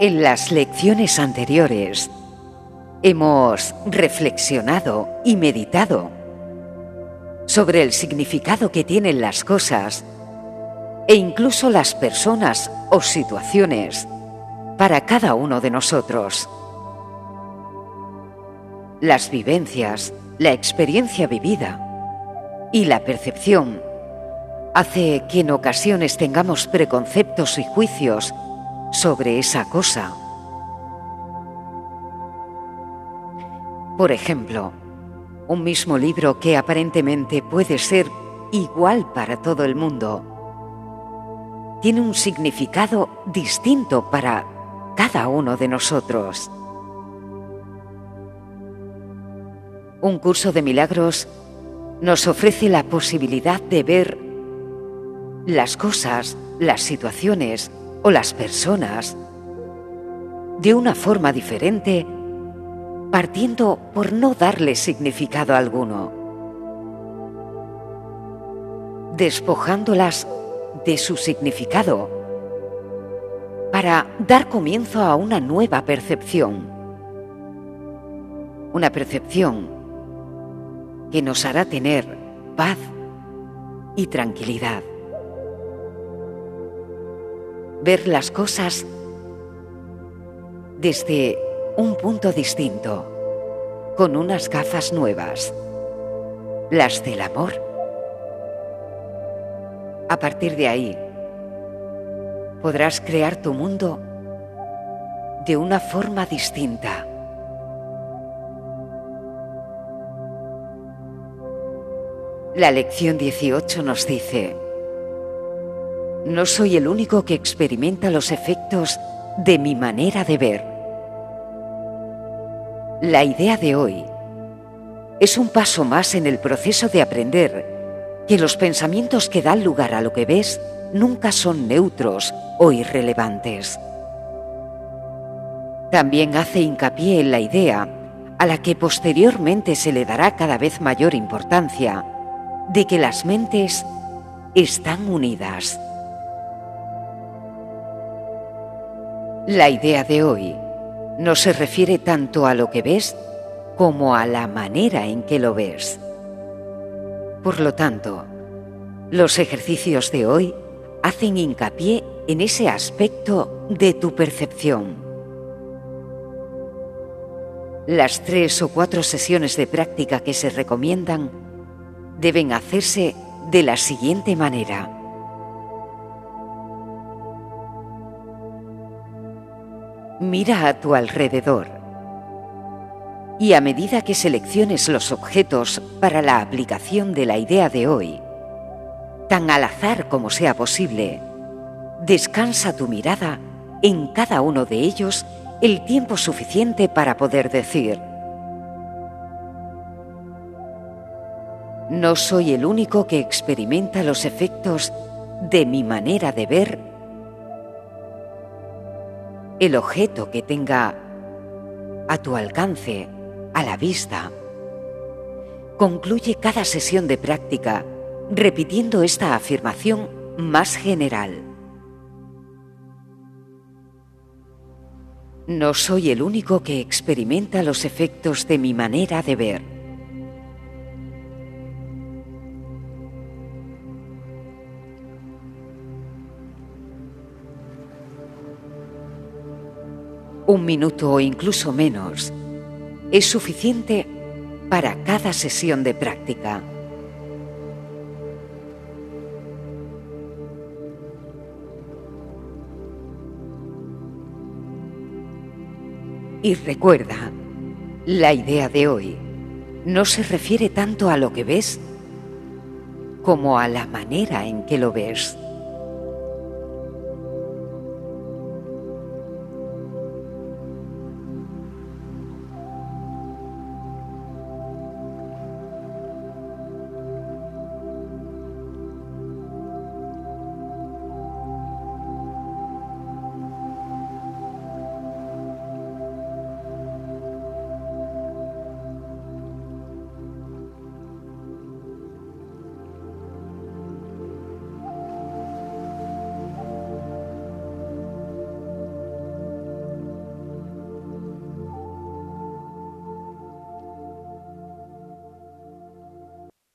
En las lecciones anteriores hemos reflexionado y meditado sobre el significado que tienen las cosas e incluso las personas o situaciones para cada uno de nosotros. Las vivencias, la experiencia vivida y la percepción hace que en ocasiones tengamos preconceptos y juicios sobre esa cosa. Por ejemplo, un mismo libro que aparentemente puede ser igual para todo el mundo, tiene un significado distinto para cada uno de nosotros. Un curso de milagros nos ofrece la posibilidad de ver las cosas, las situaciones o las personas de una forma diferente, partiendo por no darle significado alguno, despojándolas de su significado para dar comienzo a una nueva percepción, una percepción que nos hará tener paz y tranquilidad ver las cosas desde un punto distinto, con unas gafas nuevas, las del amor. A partir de ahí, podrás crear tu mundo de una forma distinta. La lección 18 nos dice, no soy el único que experimenta los efectos de mi manera de ver. La idea de hoy es un paso más en el proceso de aprender que los pensamientos que dan lugar a lo que ves nunca son neutros o irrelevantes. También hace hincapié en la idea, a la que posteriormente se le dará cada vez mayor importancia, de que las mentes están unidas. La idea de hoy no se refiere tanto a lo que ves como a la manera en que lo ves. Por lo tanto, los ejercicios de hoy hacen hincapié en ese aspecto de tu percepción. Las tres o cuatro sesiones de práctica que se recomiendan deben hacerse de la siguiente manera. Mira a tu alrededor. Y a medida que selecciones los objetos para la aplicación de la idea de hoy, tan al azar como sea posible, descansa tu mirada en cada uno de ellos el tiempo suficiente para poder decir, no soy el único que experimenta los efectos de mi manera de ver el objeto que tenga a tu alcance, a la vista. Concluye cada sesión de práctica repitiendo esta afirmación más general. No soy el único que experimenta los efectos de mi manera de ver. Un minuto o incluso menos, es suficiente para cada sesión de práctica. Y recuerda, la idea de hoy no se refiere tanto a lo que ves como a la manera en que lo ves.